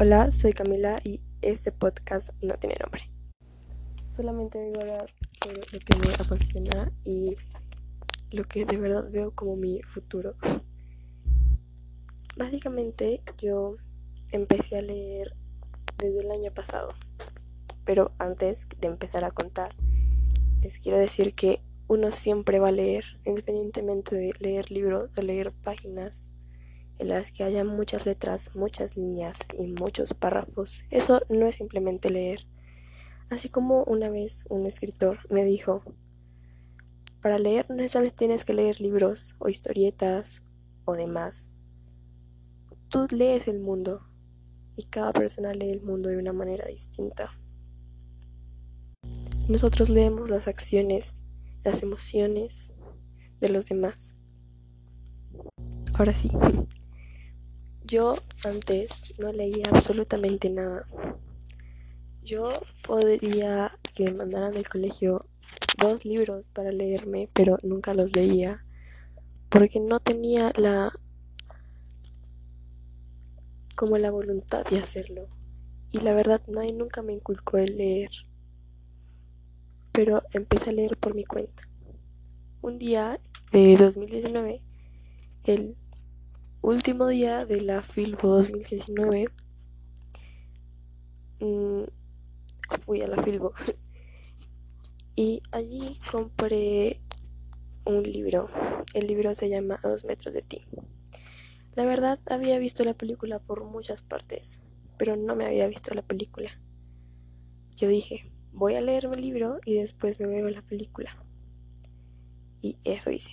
Hola, soy Camila y este podcast no tiene nombre. Solamente vengo a hablar sobre lo que me apasiona y lo que de verdad veo como mi futuro. Básicamente yo empecé a leer desde el año pasado, pero antes de empezar a contar, les quiero decir que uno siempre va a leer, independientemente de leer libros o leer páginas en las que haya muchas letras, muchas líneas y muchos párrafos. Eso no es simplemente leer. Así como una vez un escritor me dijo, para leer no necesariamente tienes que leer libros o historietas o demás. Tú lees el mundo y cada persona lee el mundo de una manera distinta. Nosotros leemos las acciones, las emociones de los demás. Ahora sí, yo antes no leía absolutamente nada. Yo podría que me mandaran del colegio dos libros para leerme, pero nunca los leía porque no tenía la como la voluntad de hacerlo. Y la verdad nadie nunca me inculcó el leer. Pero empecé a leer por mi cuenta. Un día de 2019, el último día de la Filbo 2019 mm, fui a la Filbo y allí compré un libro. El libro se llama dos metros de ti. La verdad había visto la película por muchas partes, pero no me había visto la película. Yo dije, voy a leerme el libro y después me veo la película. Y eso hice.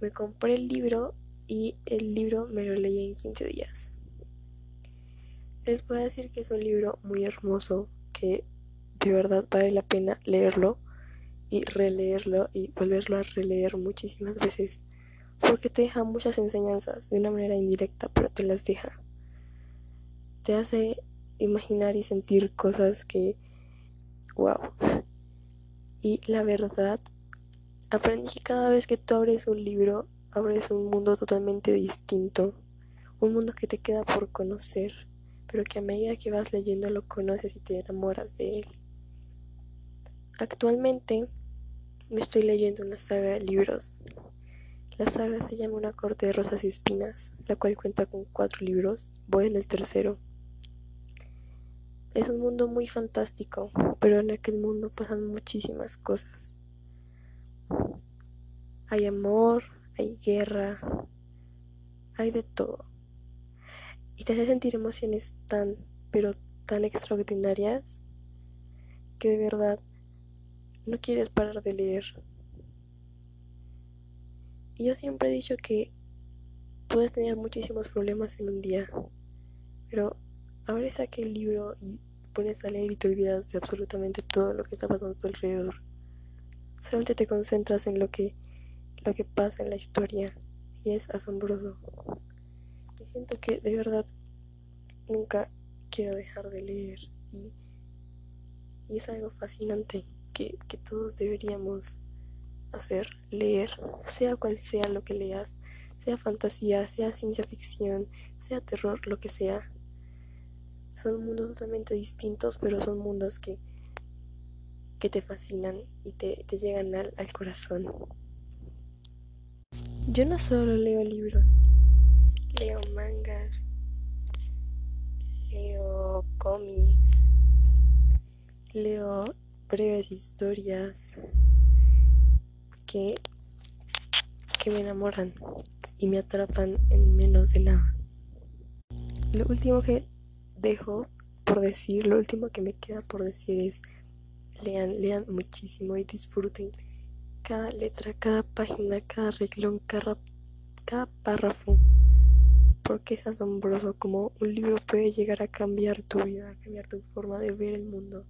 Me compré el libro y el libro me lo leí en 15 días. Les puedo decir que es un libro muy hermoso, que de verdad vale la pena leerlo y releerlo y volverlo a releer muchísimas veces, porque te deja muchas enseñanzas de una manera indirecta, pero te las deja. Te hace imaginar y sentir cosas que, wow. Y la verdad, aprendí que cada vez que tú abres un libro abres un mundo totalmente distinto, un mundo que te queda por conocer, pero que a medida que vas leyendo lo conoces y te enamoras de él. Actualmente me estoy leyendo una saga de libros. La saga se llama Una corte de rosas y espinas, la cual cuenta con cuatro libros. Voy en el tercero. Es un mundo muy fantástico, pero en aquel mundo pasan muchísimas cosas. Hay amor, hay guerra, hay de todo. Y te hace sentir emociones tan, pero tan extraordinarias que de verdad no quieres parar de leer. Y yo siempre he dicho que puedes tener muchísimos problemas en un día, pero abres aquel libro y pones a leer y te olvidas de absolutamente todo lo que está pasando a tu alrededor. Solamente te concentras en lo que lo que pasa en la historia y es asombroso. Y siento que de verdad nunca quiero dejar de leer y, es algo fascinante que, que todos deberíamos hacer, leer, sea cual sea lo que leas, sea fantasía, sea ciencia ficción, sea terror, lo que sea. Son mundos totalmente distintos, pero son mundos que, que te fascinan y te, te llegan al, al corazón. Yo no solo leo libros, leo mangas, leo cómics, leo breves historias que, que me enamoran y me atrapan en menos de nada. Lo último que dejo por decir, lo último que me queda por decir es lean, lean muchísimo y disfruten cada letra, cada página, cada reglón, cada, párrafo. Porque es asombroso como un libro puede llegar a cambiar tu vida, a cambiar tu forma de ver el mundo.